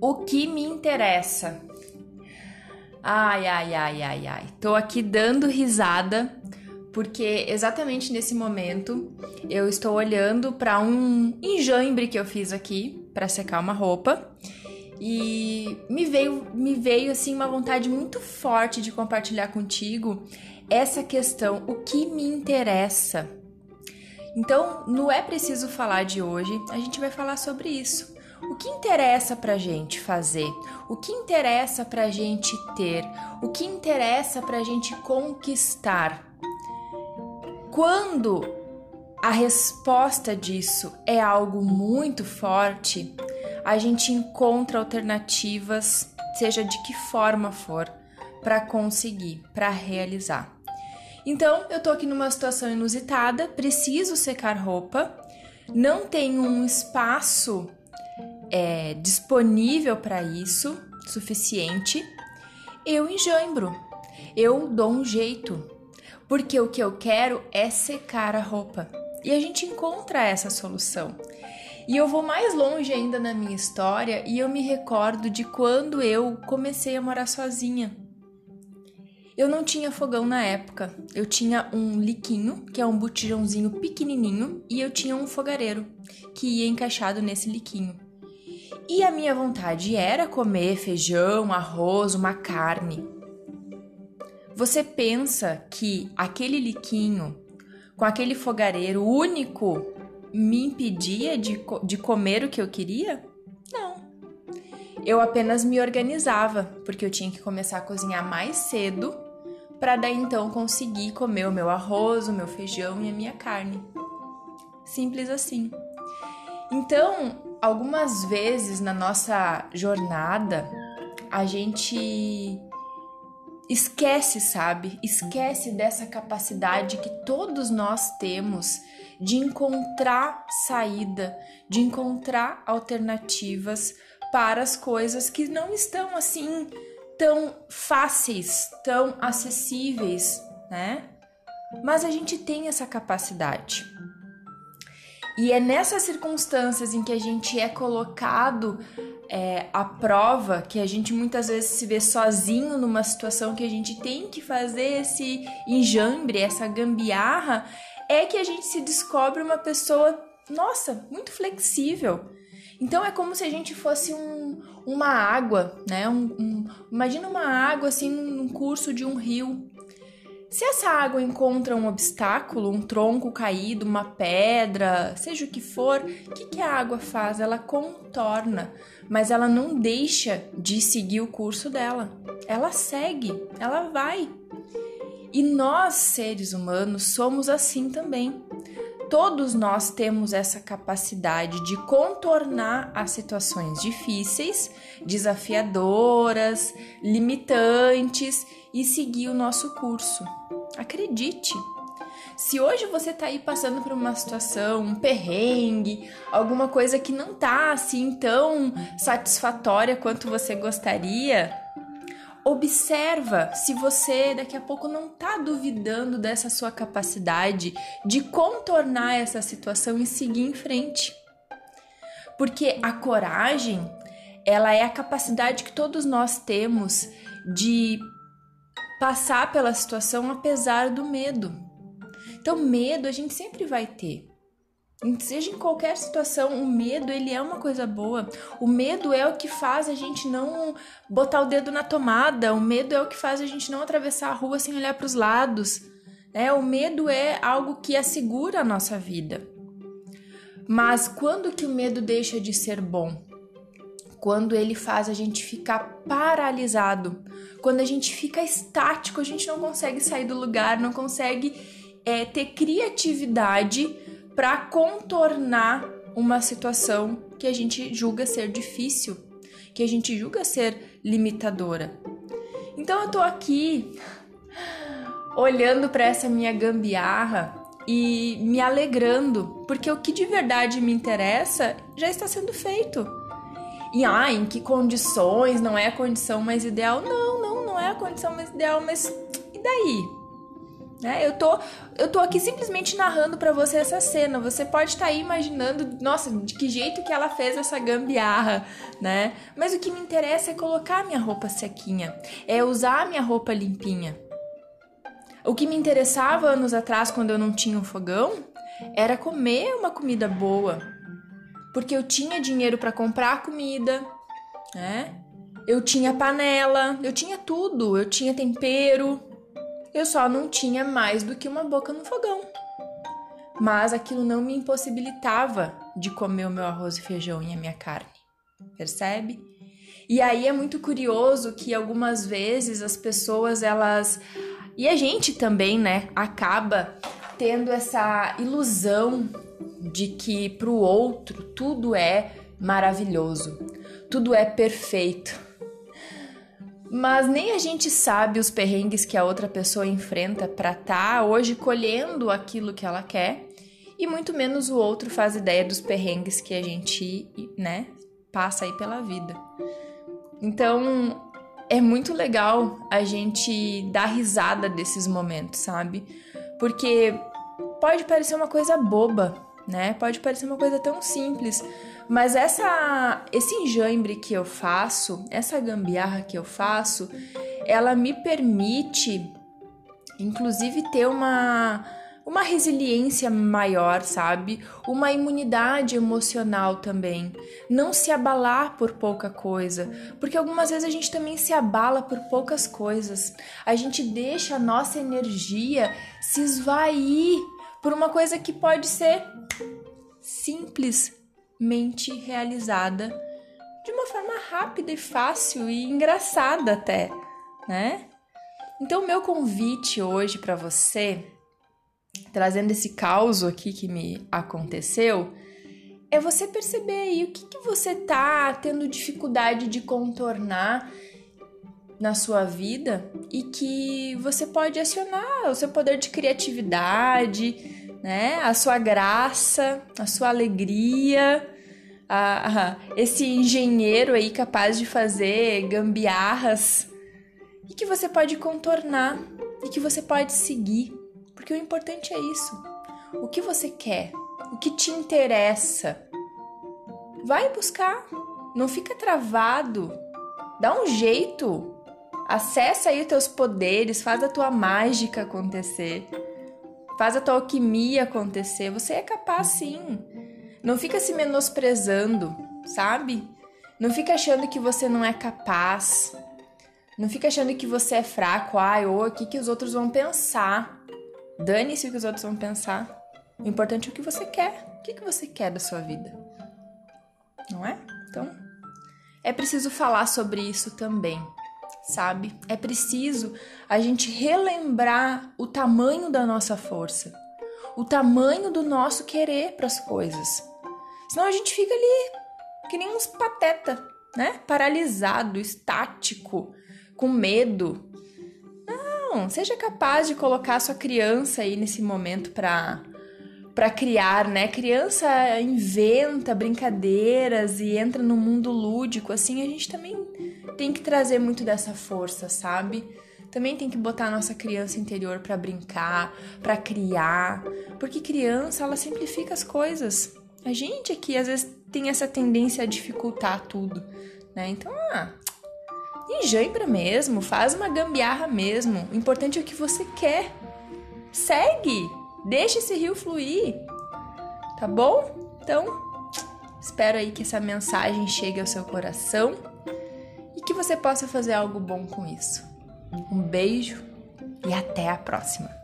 O que me interessa? Ai, ai, ai, ai, ai. Tô aqui dando risada porque exatamente nesse momento eu estou olhando para um enjambre que eu fiz aqui para secar uma roupa e me veio me veio assim uma vontade muito forte de compartilhar contigo essa questão, o que me interessa. Então, não é preciso falar de hoje, a gente vai falar sobre isso. O que interessa pra gente fazer? O que interessa pra gente ter? O que interessa pra gente conquistar? Quando a resposta disso é algo muito forte, a gente encontra alternativas, seja de que forma for, para conseguir, para realizar. Então, eu tô aqui numa situação inusitada, preciso secar roupa, não tenho um espaço é, disponível para isso, suficiente. Eu enjambro, eu dou um jeito, porque o que eu quero é secar a roupa. E a gente encontra essa solução. E eu vou mais longe ainda na minha história e eu me recordo de quando eu comecei a morar sozinha. Eu não tinha fogão na época. Eu tinha um liquinho, que é um botijãozinho pequenininho, e eu tinha um fogareiro que ia encaixado nesse liquinho. E a minha vontade era comer feijão, arroz, uma carne. Você pensa que aquele liquinho com aquele fogareiro único me impedia de, de comer o que eu queria? Não. Eu apenas me organizava, porque eu tinha que começar a cozinhar mais cedo para daí então conseguir comer o meu arroz, o meu feijão e a minha carne. Simples assim. Então, algumas vezes na nossa jornada, a gente esquece, sabe? Esquece dessa capacidade que todos nós temos de encontrar saída, de encontrar alternativas para as coisas que não estão assim tão fáceis, tão acessíveis, né? Mas a gente tem essa capacidade. E é nessas circunstâncias em que a gente é colocado é, à prova, que a gente muitas vezes se vê sozinho numa situação que a gente tem que fazer esse enjambre, essa gambiarra, é que a gente se descobre uma pessoa, nossa, muito flexível, então é como se a gente fosse um, uma água, né? Um, um, imagina uma água assim num curso de um rio. Se essa água encontra um obstáculo, um tronco caído, uma pedra, seja o que for, o que, que a água faz? Ela contorna, mas ela não deixa de seguir o curso dela. Ela segue, ela vai. E nós, seres humanos, somos assim também todos nós temos essa capacidade de contornar as situações difíceis, desafiadoras, limitantes e seguir o nosso curso. Acredite! Se hoje você está aí passando por uma situação, um perrengue, alguma coisa que não tá assim tão satisfatória quanto você gostaria, Observa se você daqui a pouco não está duvidando dessa sua capacidade de contornar essa situação e seguir em frente. Porque a coragem, ela é a capacidade que todos nós temos de passar pela situação apesar do medo. Então, medo a gente sempre vai ter. Seja em qualquer situação, o medo ele é uma coisa boa. O medo é o que faz a gente não botar o dedo na tomada. O medo é o que faz a gente não atravessar a rua sem olhar para os lados. Né? O medo é algo que assegura a nossa vida. Mas quando que o medo deixa de ser bom? Quando ele faz a gente ficar paralisado. Quando a gente fica estático, a gente não consegue sair do lugar, não consegue é, ter criatividade para contornar uma situação que a gente julga ser difícil, que a gente julga ser limitadora. Então eu tô aqui olhando para essa minha gambiarra e me alegrando, porque o que de verdade me interessa já está sendo feito. E ah, em que condições? Não é a condição mais ideal? Não, não, não é a condição mais ideal, mas e daí? Né? Eu, tô, eu tô aqui simplesmente narrando para você essa cena. Você pode estar tá aí imaginando, nossa, de que jeito que ela fez essa gambiarra, né? Mas o que me interessa é colocar minha roupa sequinha, é usar minha roupa limpinha. O que me interessava anos atrás, quando eu não tinha um fogão, era comer uma comida boa. Porque eu tinha dinheiro para comprar comida, né? Eu tinha panela, eu tinha tudo, eu tinha tempero, eu só não tinha mais do que uma boca no fogão. Mas aquilo não me impossibilitava de comer o meu arroz e feijão e a minha carne. Percebe? E aí é muito curioso que algumas vezes as pessoas elas e a gente também, né, acaba tendo essa ilusão de que para o outro tudo é maravilhoso, tudo é perfeito. Mas nem a gente sabe os perrengues que a outra pessoa enfrenta para estar tá hoje colhendo aquilo que ela quer, e muito menos o outro faz ideia dos perrengues que a gente, né, passa aí pela vida. Então, é muito legal a gente dar risada desses momentos, sabe? Porque pode parecer uma coisa boba, né? Pode parecer uma coisa tão simples, mas essa esse enjambre que eu faço, essa gambiarra que eu faço, ela me permite inclusive ter uma uma resiliência maior, sabe? Uma imunidade emocional também. Não se abalar por pouca coisa, porque algumas vezes a gente também se abala por poucas coisas. A gente deixa a nossa energia se esvair por uma coisa que pode ser simples mente realizada de uma forma rápida e fácil e engraçada até, né? Então, meu convite hoje para você, trazendo esse caos aqui que me aconteceu, é você perceber aí o que, que você tá tendo dificuldade de contornar na sua vida e que você pode acionar o seu poder de criatividade, né? A sua graça, a sua alegria, a, a, esse engenheiro aí capaz de fazer gambiarras e que você pode contornar e que você pode seguir, porque o importante é isso. O que você quer, o que te interessa. Vai buscar, não fica travado. Dá um jeito. Acessa aí os teus poderes, faz a tua mágica acontecer. Faz a tua alquimia acontecer. Você é capaz sim. Não fica se menosprezando, sabe? Não fica achando que você não é capaz. Não fica achando que você é fraco. Ai, ou o que, que os outros vão pensar. Dane-se o que os outros vão pensar. O importante é o que você quer. O que, que você quer da sua vida? Não é? Então, é preciso falar sobre isso também sabe? É preciso a gente relembrar o tamanho da nossa força, o tamanho do nosso querer para as coisas. Senão a gente fica ali que nem uns pateta, né? Paralisado, estático, com medo. Não, seja capaz de colocar sua criança aí nesse momento para para criar, né? Criança inventa brincadeiras e entra no mundo lúdico, assim, a gente também tem que trazer muito dessa força, sabe? Também tem que botar a nossa criança interior para brincar, para criar, porque criança ela simplifica as coisas. A gente aqui às vezes tem essa tendência a dificultar tudo, né? Então, ah, enjambra mesmo, faz uma gambiarra mesmo. O importante é o que você quer. Segue, deixa esse rio fluir, tá bom? Então, espero aí que essa mensagem chegue ao seu coração e que você possa fazer algo bom com isso. Um beijo e até a próxima!